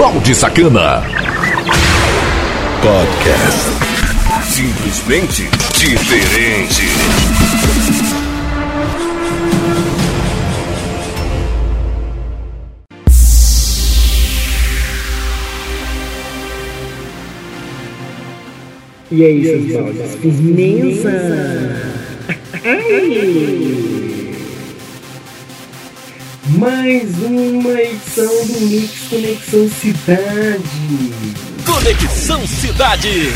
Balde Sacana. Podcast. Simplesmente diferente. E é isso, baldes. Firmeza! Mais uma edição do Mix Conexão Cidade. Conexão Cidade.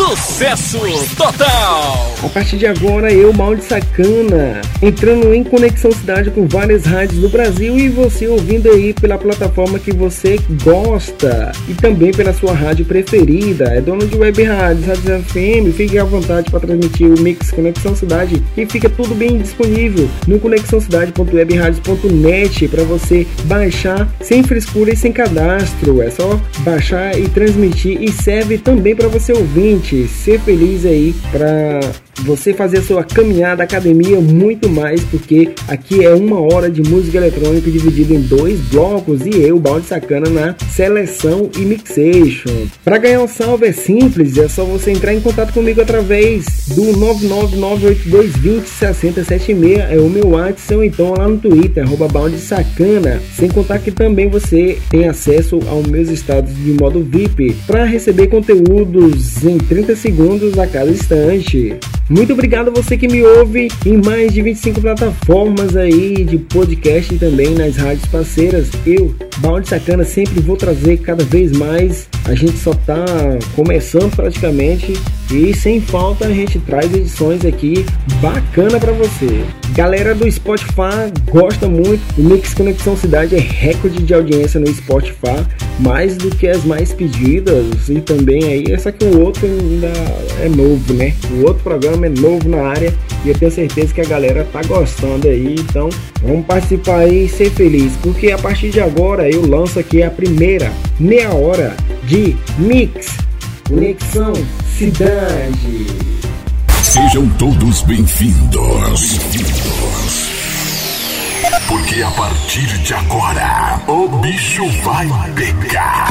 Sucesso total! A partir de agora, eu, mal de sacana, entrando em Conexão Cidade com várias rádios do Brasil e você ouvindo aí pela plataforma que você gosta e também pela sua rádio preferida. É dono de web rádios, rádios FM, fique à vontade para transmitir o Mix Conexão Cidade e fica tudo bem disponível no conexãocidade.webradios.net para você baixar sem frescura e sem cadastro. É só baixar e transmitir e serve também para você ouvinte ser feliz aí para você fazer a sua caminhada, academia, muito mais, porque aqui é uma hora de música eletrônica dividida em dois blocos e eu, Balde Sacana, na seleção e mixation. Para ganhar um salve é simples, é só você entrar em contato comigo através do 99982206076, é o meu WhatsApp, ou então lá no Twitter, Balde Sacana. Sem contar que também você tem acesso aos meus estados de modo VIP para receber conteúdos em 30 segundos a cada instante. Muito obrigado você que me ouve em mais de 25 plataformas aí de podcast e também nas rádios parceiras. Eu, Balde Sacana, sempre vou trazer cada vez mais. A gente só tá começando praticamente e sem falta a gente traz edições aqui bacana para você. Galera do Spotify gosta muito. O Mix Conexão Cidade é recorde de audiência no Spotify, mais do que as mais pedidas e também aí, só que o outro ainda é novo, né? O outro programa é novo na área e eu tenho certeza que a galera tá gostando aí, então vamos participar aí e ser feliz, porque a partir de agora eu lanço aqui a primeira meia hora de Mix Conexão Cidade. Sejam todos bem-vindos. Bem-vindos. Porque a partir de agora, o bicho vai pegar.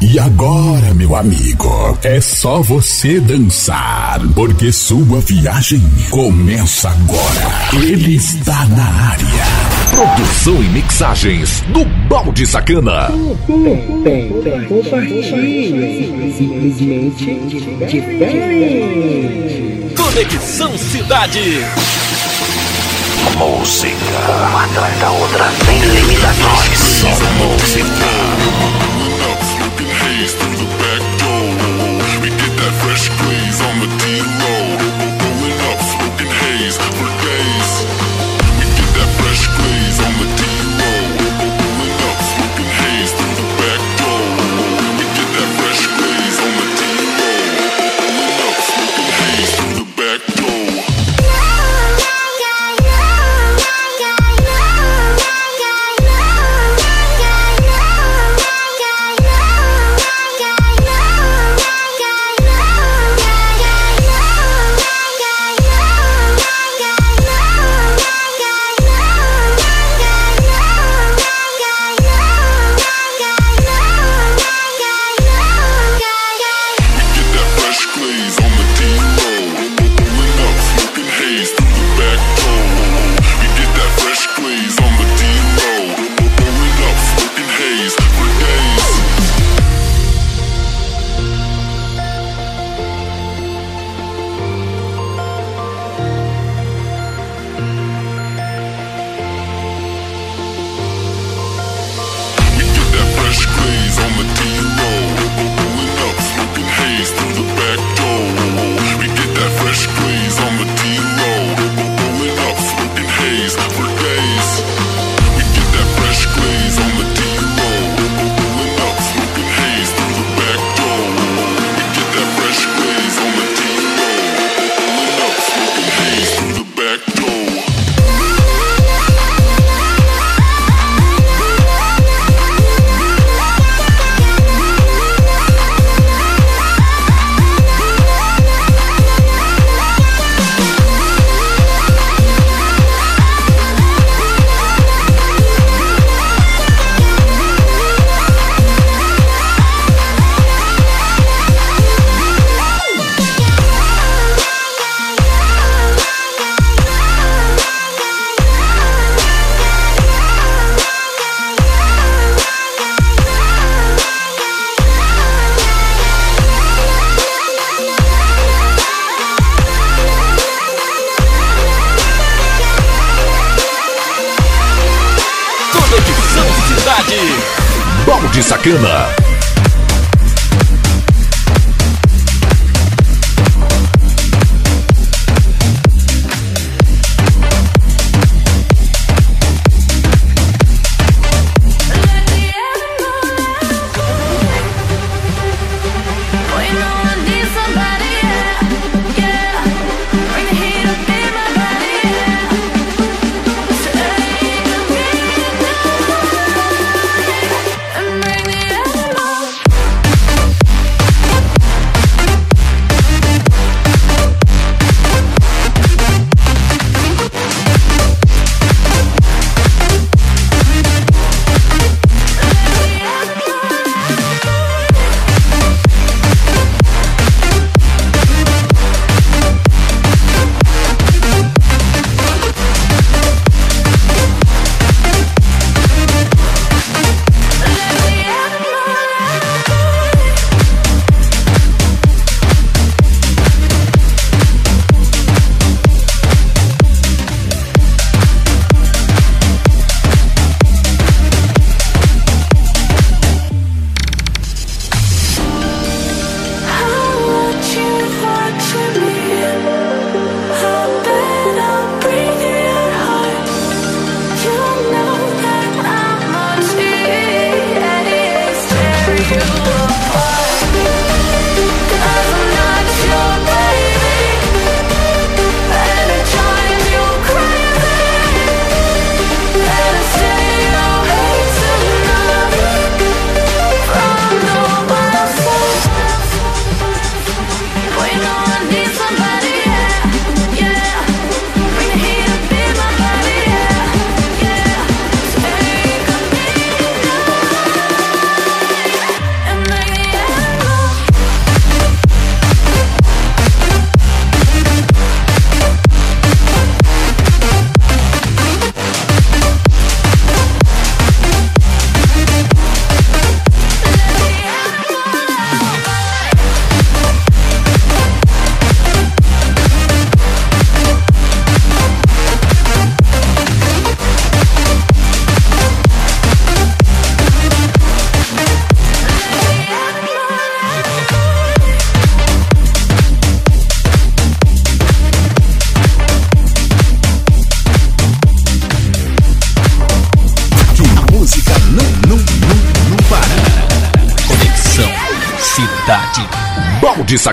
E agora, meu amigo, é só você dançar, porque sua viagem começa agora. Ele está na área. Produção e mixagens do Balde Sacana. Tem, tem, tem. Compartilhe. Simplesmente diferente. Conexão Cidade. Música, uma atrás da outra, sem limitações. Só música. fresh glaze on the D-low cidade. Balde Sacana.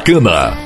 Sacana.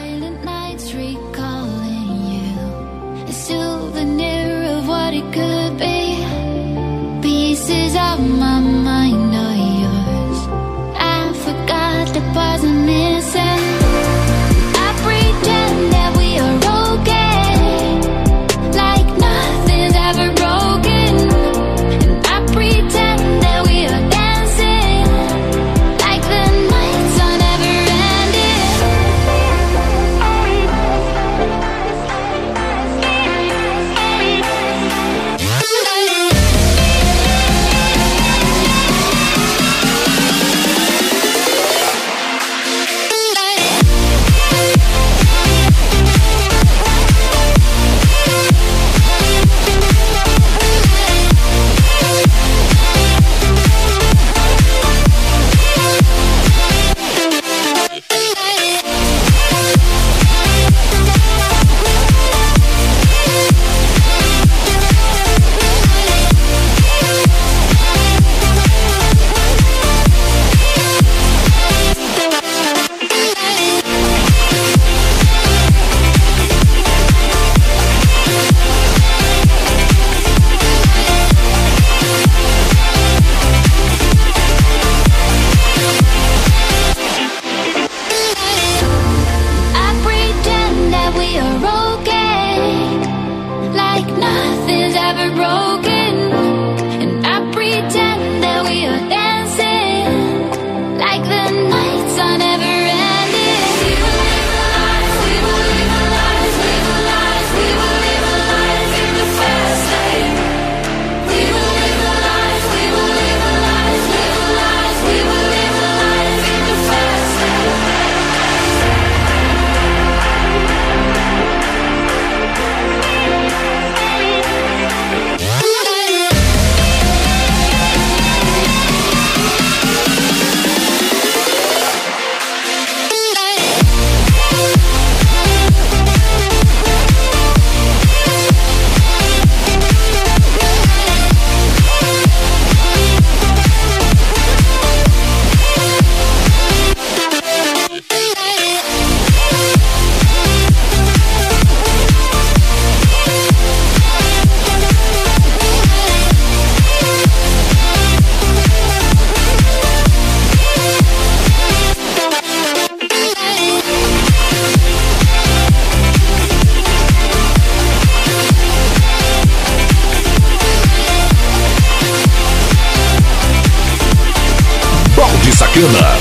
Sacana.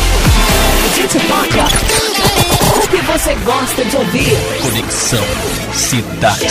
A gente toca o que você gosta de ouvir. Conexão Cidade.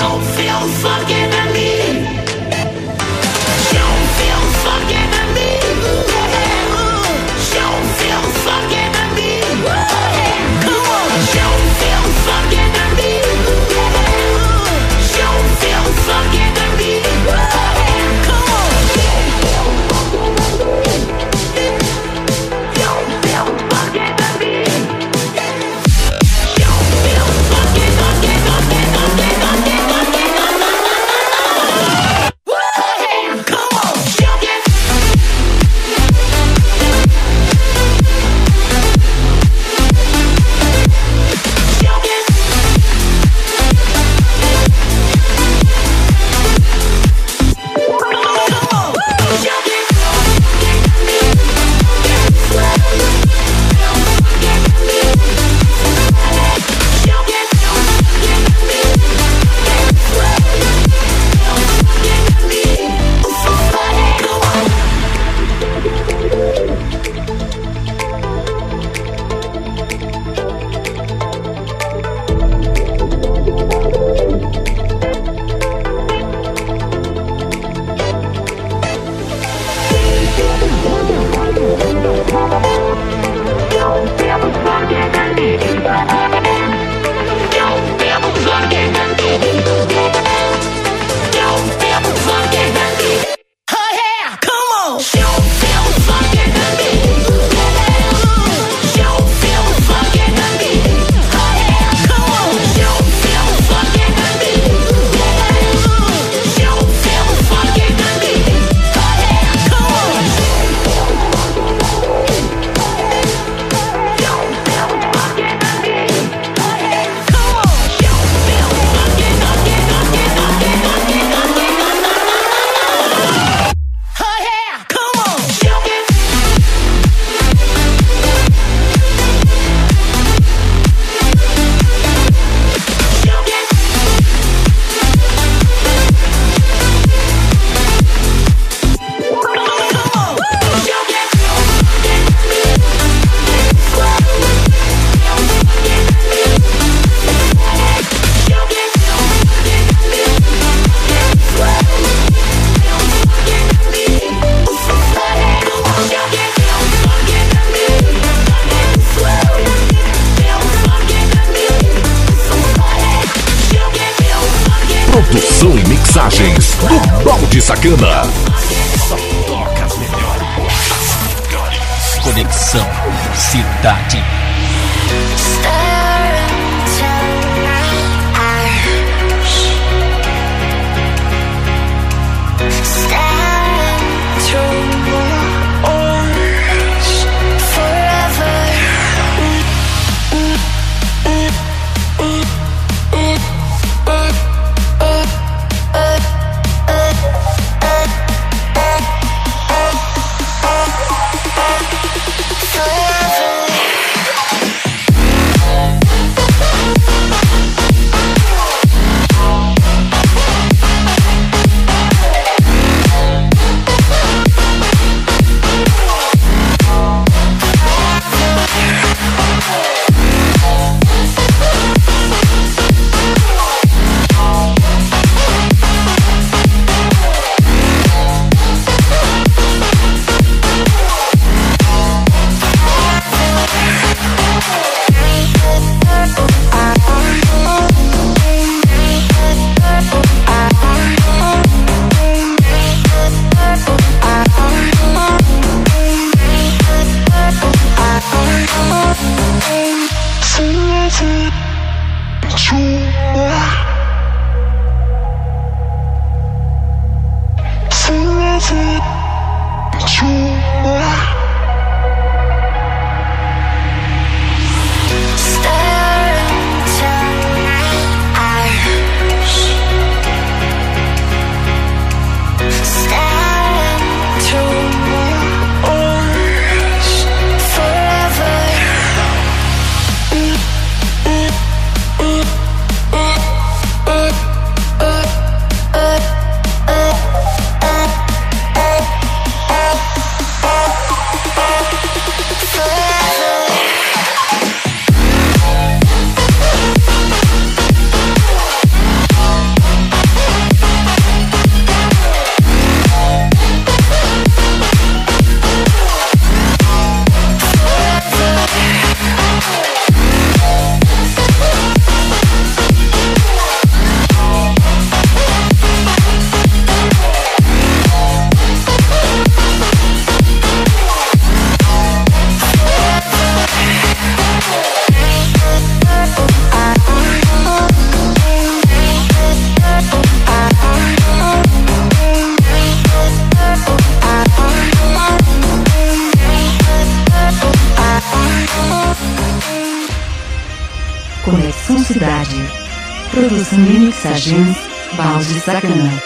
sacana.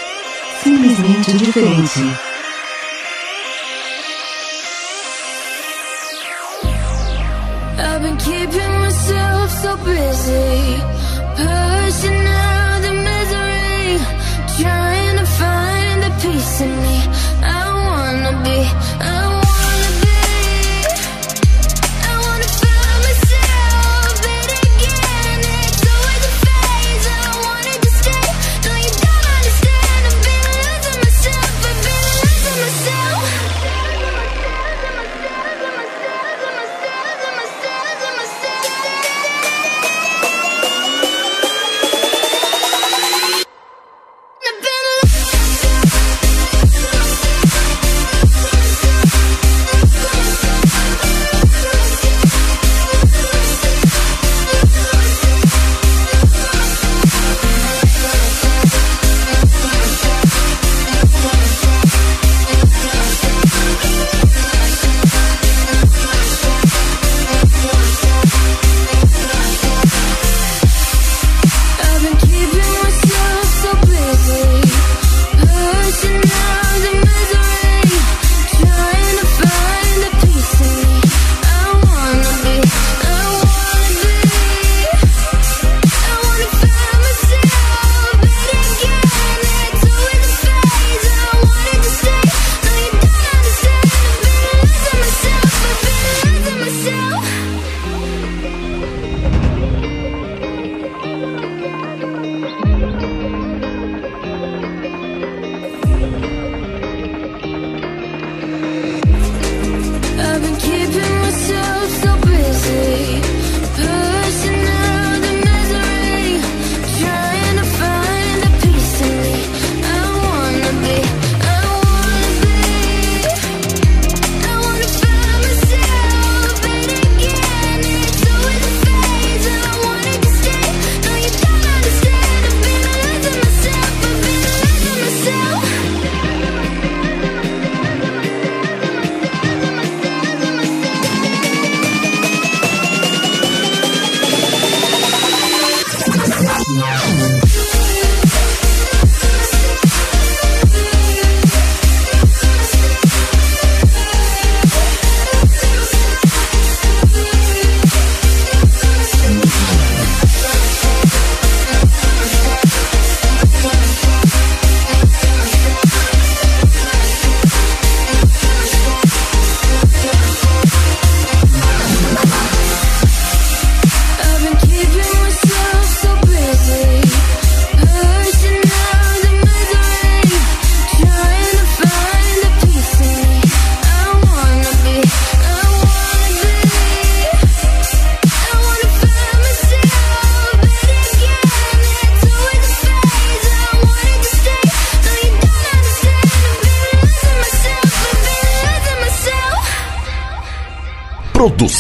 Simplesmente diferente.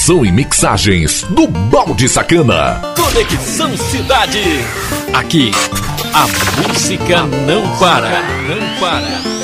produção e mixagens do Balde Sacana. Conexão Cidade. Aqui, a música não para. Não para.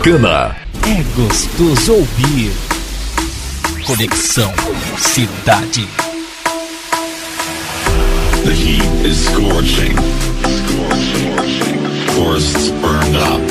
Sacana. É gostoso ouvir. Conexão Cidade. The heat is scorching. Forests burned up.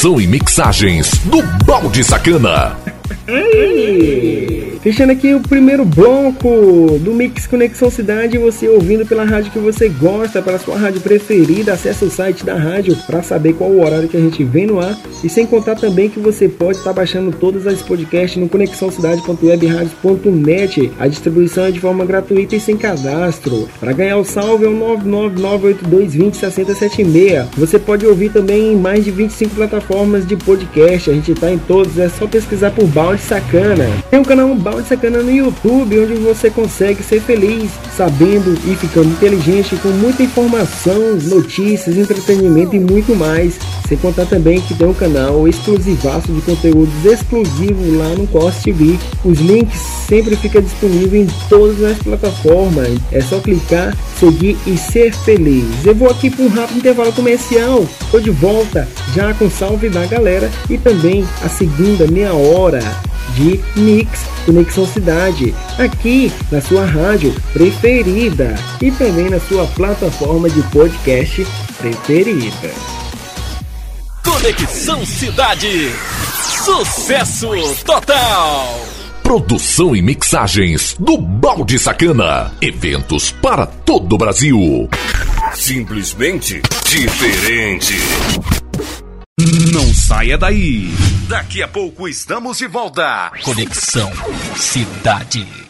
Produção e mixagens do Balde Sacana. Fechando aqui o primeiro bloco do Mix Conexão Cidade, você ouvindo pela rádio que você gosta, pela sua rádio preferida, acesse o site da rádio para saber qual o horário que a gente vem no ar e sem contar também que você pode estar baixando todos os podcasts no conexãocidade.webradios.net. A distribuição é de forma gratuita e sem cadastro. Para ganhar o salve é o 99982206076. Você pode ouvir também em mais de 25 plataformas de podcast. A gente está em todos, é só pesquisar por Balde Sacana. Tem o canal Balde Sacana no YouTube, onde você consegue ser feliz, sabendo e ficando inteligente com muita informação, notícias, entretenimento e muito mais. Sem contar também que tem um canal exclusivaço de conteúdos exclusivos lá no Cost TV. Os links sempre ficam disponíveis em todas as plataformas. É só clicar, seguir e ser feliz. Eu vou aqui para um rápido intervalo comercial. Estou de volta já com salve da galera e também a segunda meia hora de Mix Conexão Cidade, aqui na sua rádio preferida e também na sua plataforma de podcast preferida. Conexão Cidade. Sucesso total. Produção e mixagens do Balde Sacana. Eventos para todo o Brasil. Simplesmente diferente. Não saia daí. Daqui a pouco estamos de volta. Conexão Cidade.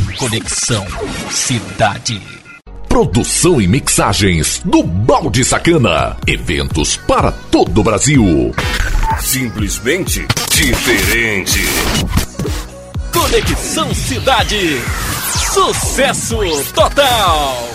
Conexão Cidade. Produção e mixagens do Balde Sacana. Eventos para todo o Brasil. Simplesmente diferente. Conexão Cidade. Sucesso total.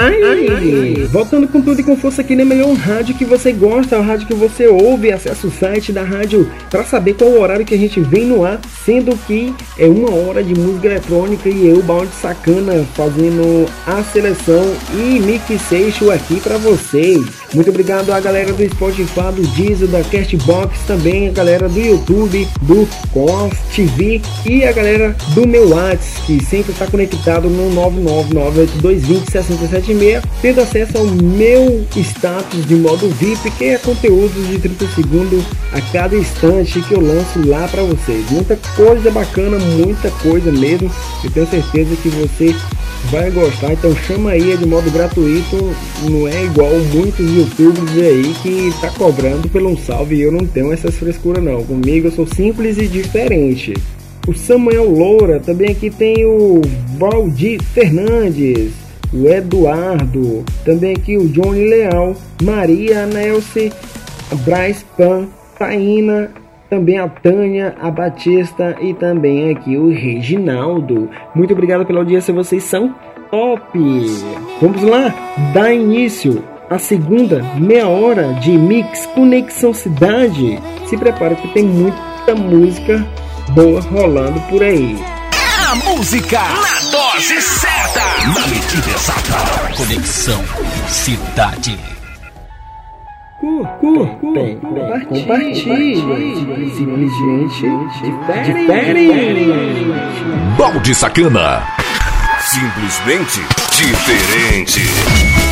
Ai, ai, voltando com tudo e com força aqui na melhor rádio que você gosta, a rádio que você ouve, acesse o site da rádio para saber qual o horário que a gente vem no ar, sendo que é uma hora de música eletrônica e eu, Balde Sacana, fazendo a seleção e mixation aqui para vocês. Muito obrigado à galera do Spotify, do Diesel, da Castbox, também a galera do YouTube, do Cos TV e a galera do meu WhatsApp, que sempre está conectado no 99982206776, tendo acesso ao meu status de modo VIP, que é conteúdos de 30 segundos a cada instante que eu lanço lá para vocês. Muita coisa bacana, muita coisa mesmo. Eu tenho certeza que você vai gostar, então chama aí, é de modo gratuito, não é igual muitos youtubers aí que tá cobrando pelo um salve e eu não tenho essas frescuras não. Comigo eu sou simples e diferente. O Samuel Loura, também aqui tem o Valdir Fernandes, o Eduardo, também aqui o Johnny Leal, Maria Nelce, Bryce Pan, Taina, também a Tânia, a Batista e também aqui o Reginaldo. Muito obrigado pela audiência, vocês são top! Vamos lá, dar início à segunda meia hora de Mix Conexão Cidade. Se prepara que tem muita música boa rolando por aí. A música na dose certa. Na medida exata. Conexão Cidade. Compartilhe, simplesmente diferente. Balde Sacana. Simplesmente diferente.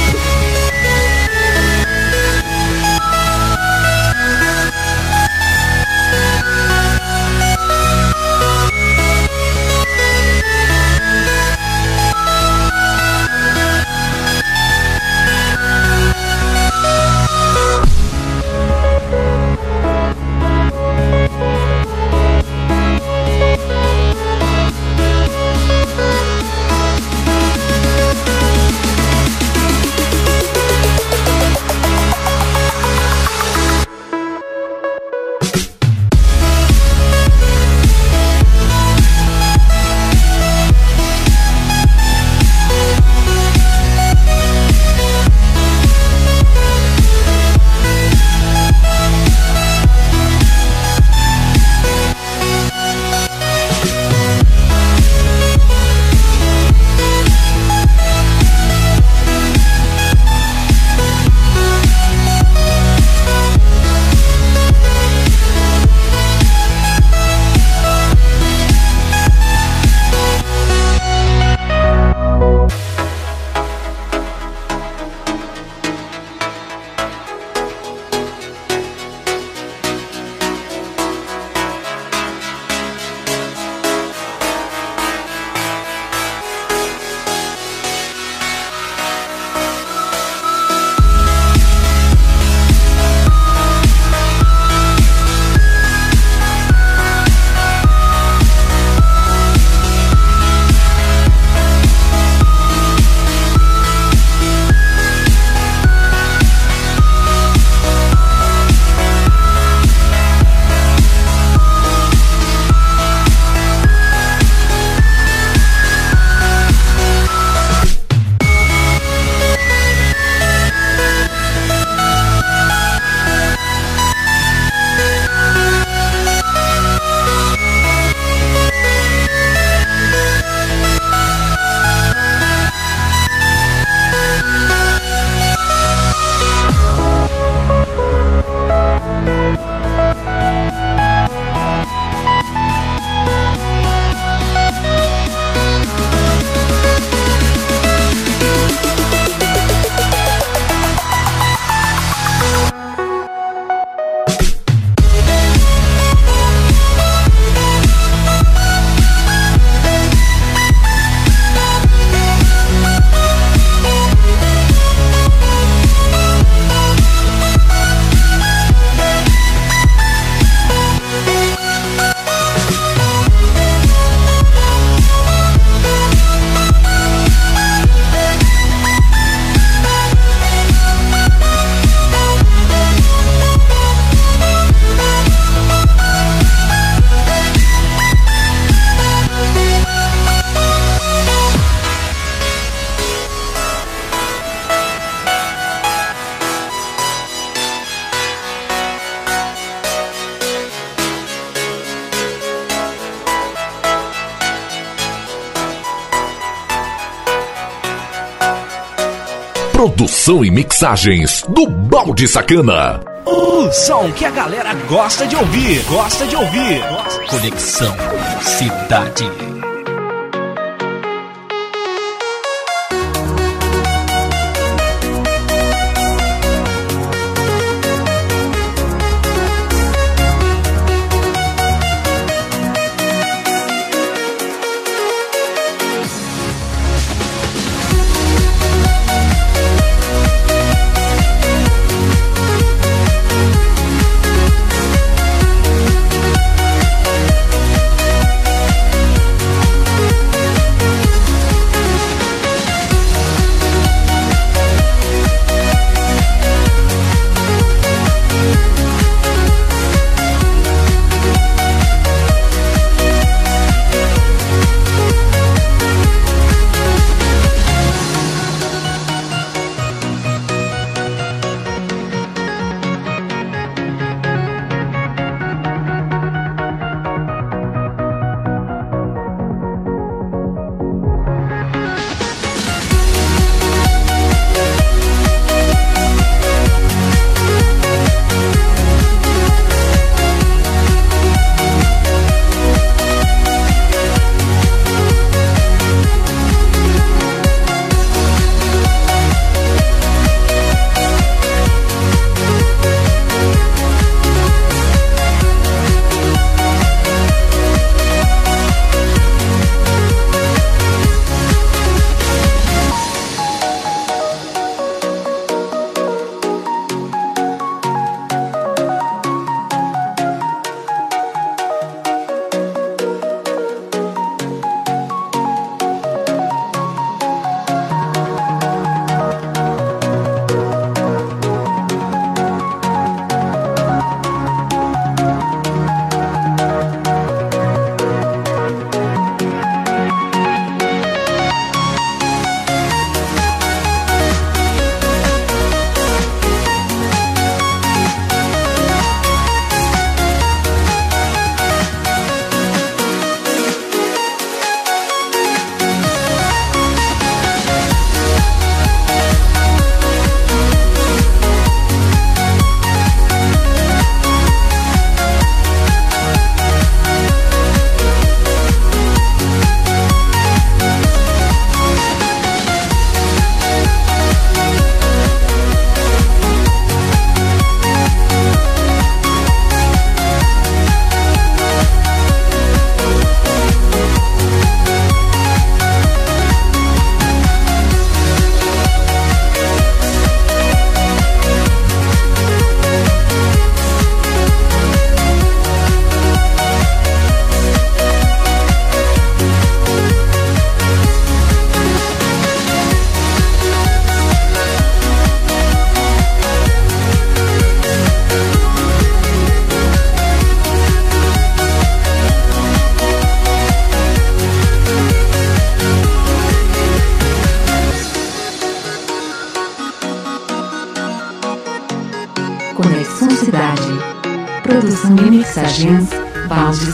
Produção e mixagens do Balde Sacana. O som que a galera gosta de ouvir, gosta de ouvir. Conexão Cidade.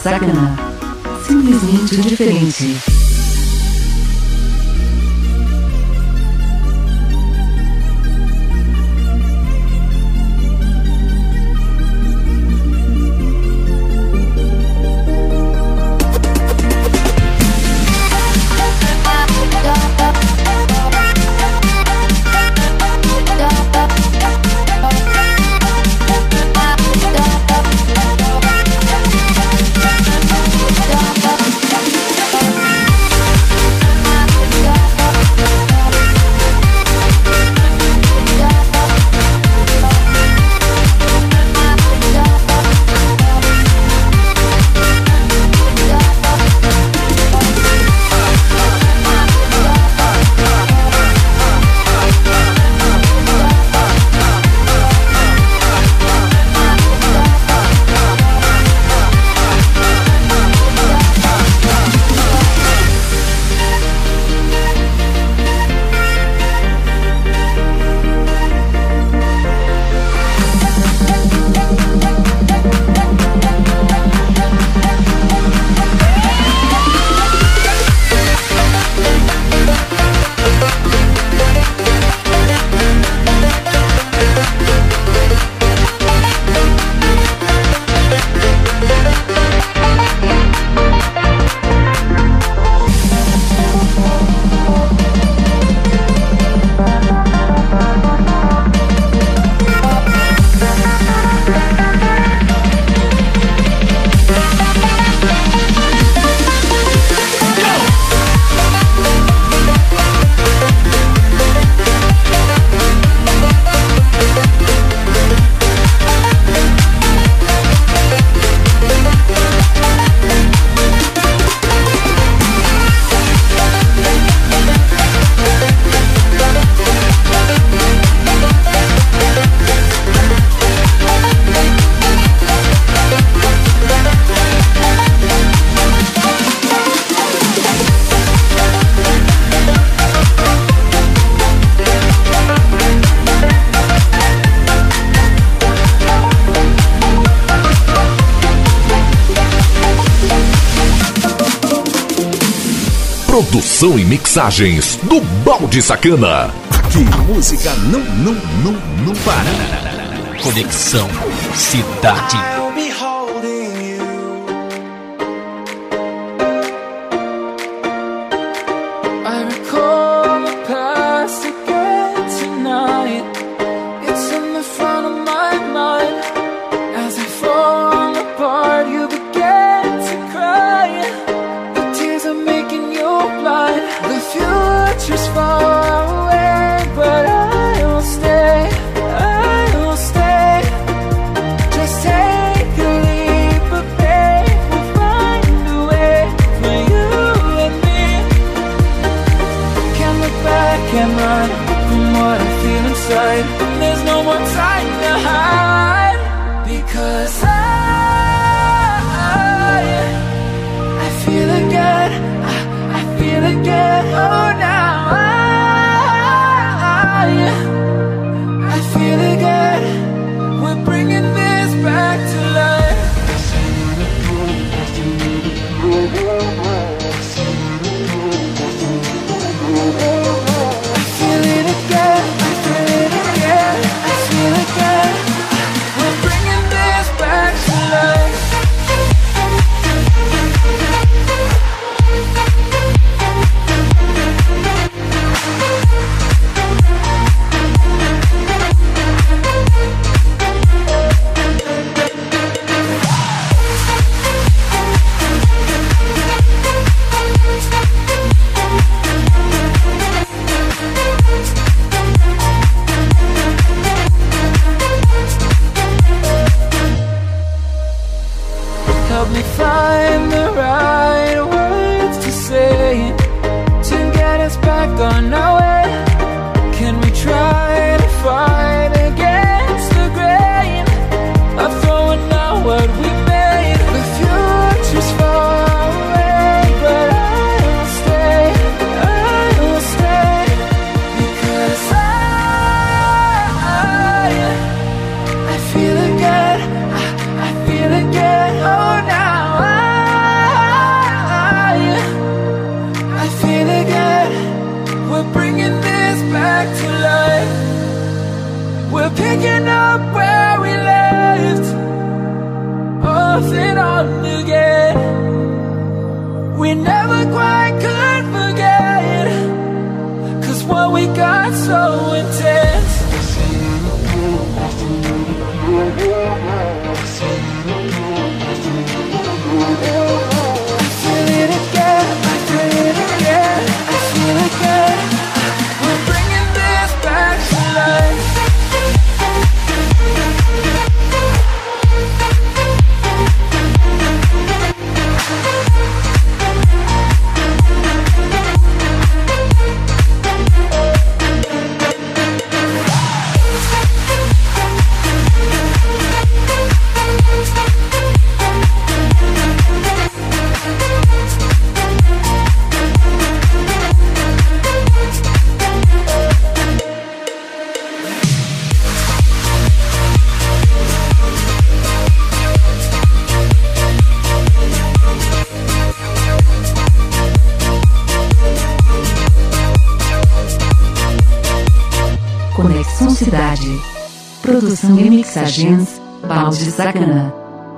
Sacana. Simplesmente diferente. Mensagens do Balde Sacana. Que música não, não, não, não para. Conexão Cidade.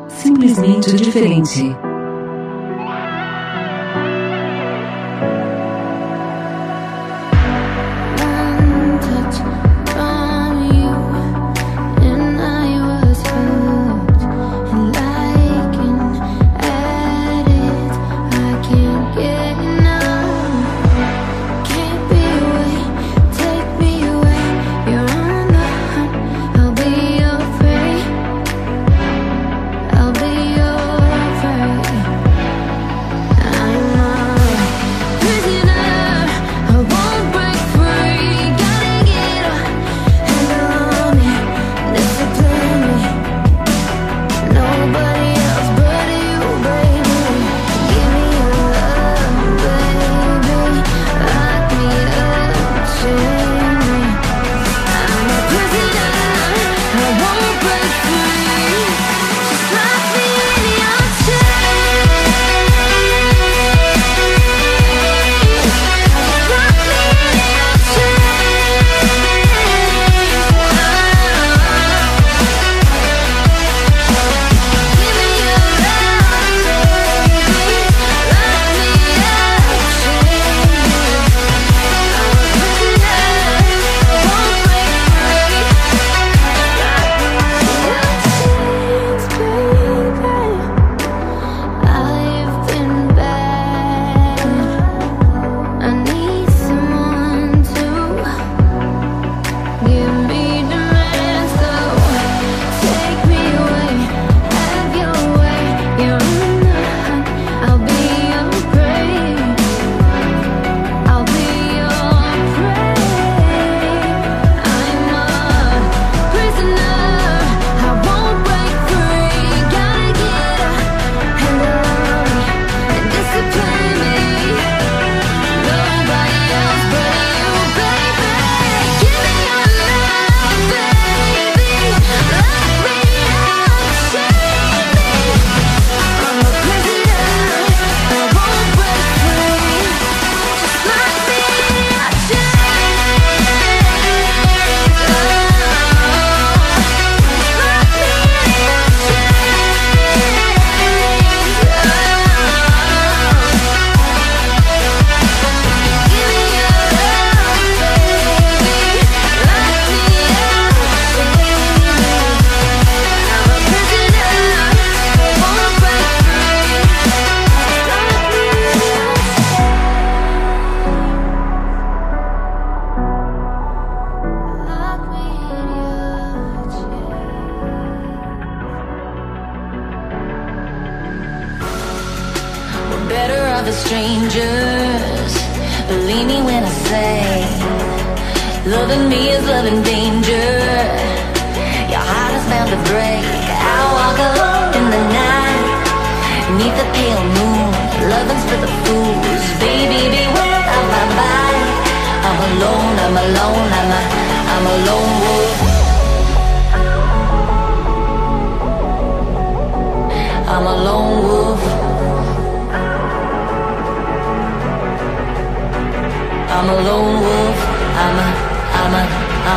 simplesmente diferente.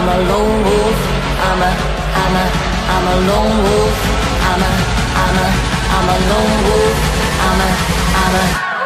I'm a lone wolf. I'm a, I'm a, I'm a lone wolf. I'm a, I'm a, I'm a lone wolf. I'm a, I'm a.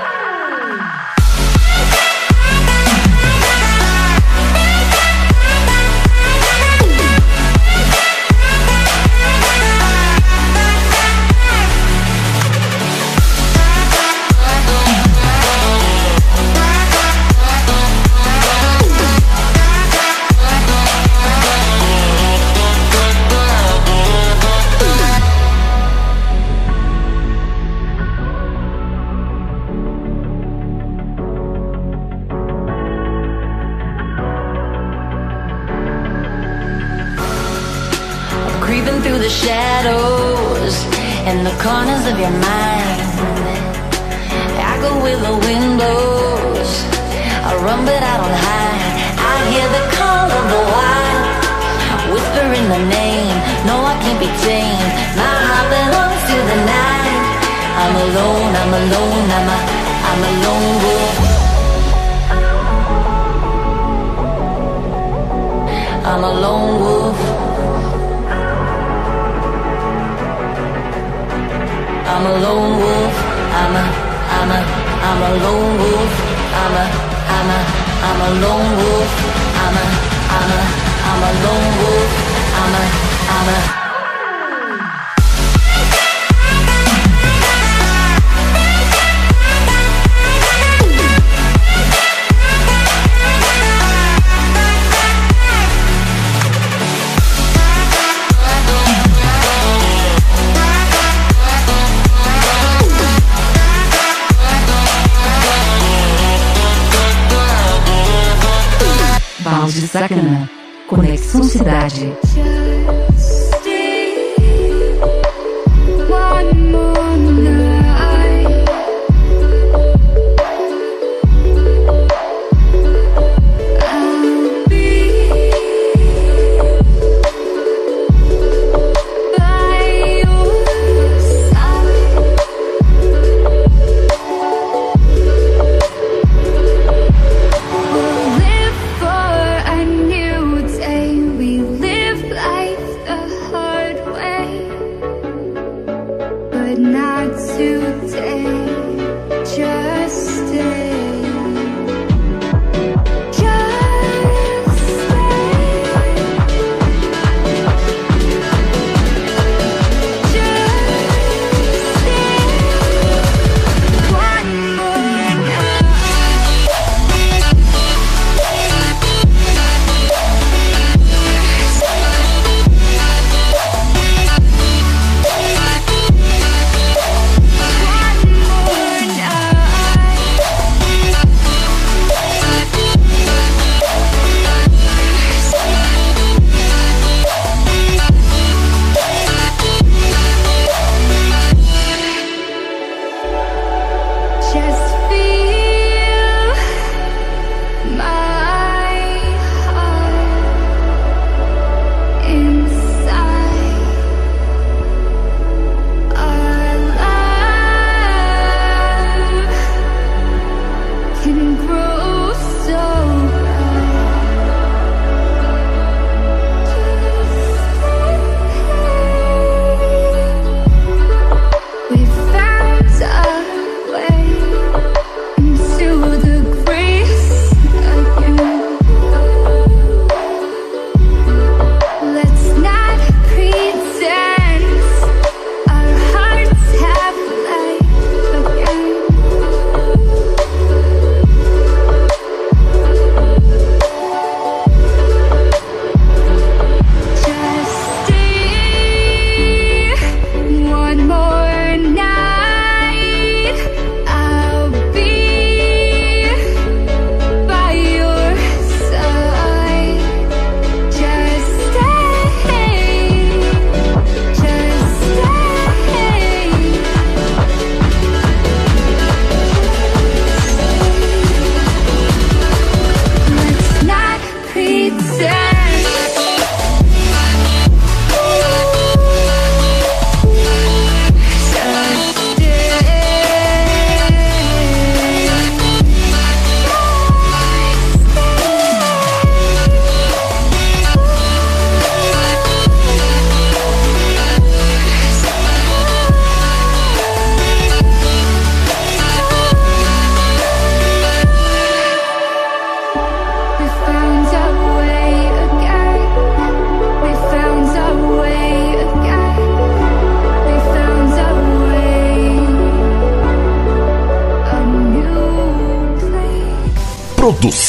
of your mind. I go where the wind blows. I run, but I don't hide. I hear the call of the wild, whispering the name. No, I can't be tamed. My heart belongs to the night. I'm alone. I'm alone. I'm a, I'm a lone wolf. I'm a lone wolf. I'm a lone wolf. I'm a, I'm a, I'm a lone wolf. I'm a, I'm a, I'm a lone wolf. I'm a, I'm a, I'm a lone wolf. I'm a, I'm a. Balde Sacana. Conexão Cidade.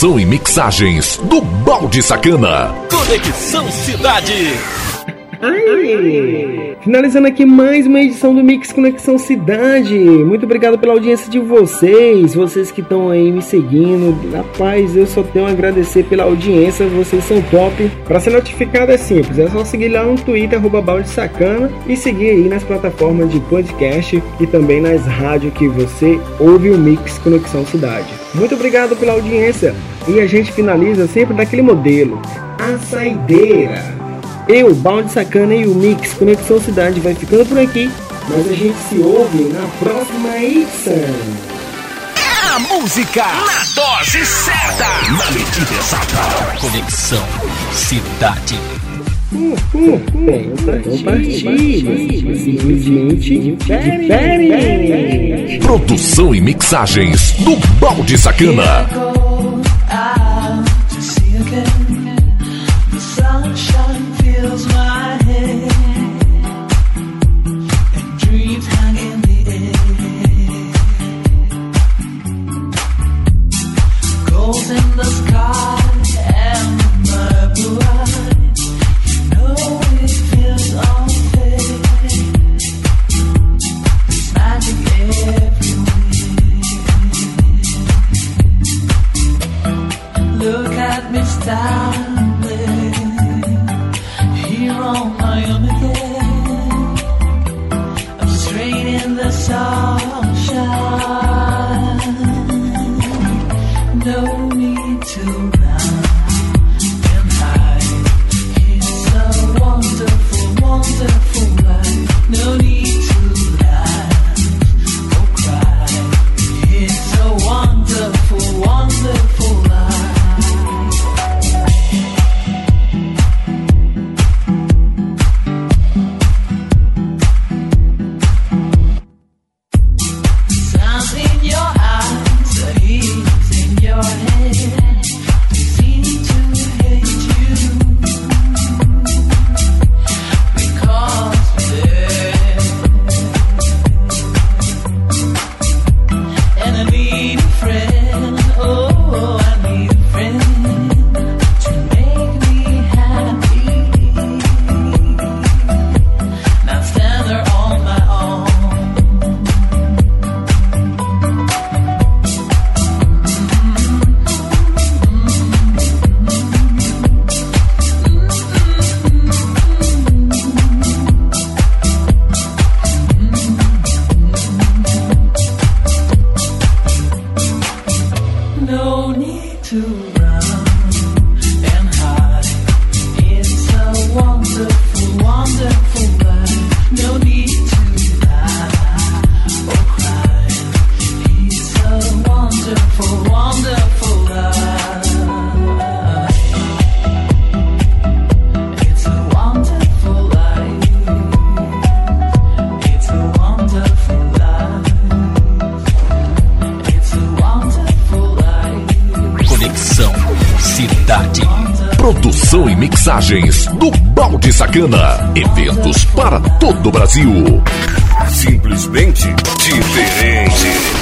Produção e mixagens do Balde Sacana. Conexão Cidade. Ai. Finalizando aqui mais uma edição do Mix Conexão Cidade. Muito obrigado pela audiência de vocês, vocês que estão aí me seguindo. Rapaz, eu só tenho a agradecer pela audiência, vocês são top. Para ser notificado é simples, é só seguir lá no Twitter, arroba Sacana, e seguir aí nas plataformas de podcast e também nas rádios que você ouve o Mix Conexão Cidade. Muito obrigado pela audiência e a gente finaliza sempre daquele modelo, a saideira. Eu, Balde Sacana e o Mix Conexão Cidade vai ficando por aqui, mas a gente se ouve na próxima edição. A música na dose certa, na medida exata. Conexão Cidade. Produção e mixagens do Balde Sacana. Mixagens do Balde Sacana. Eventos para todo o Brasil. Simplesmente diferente.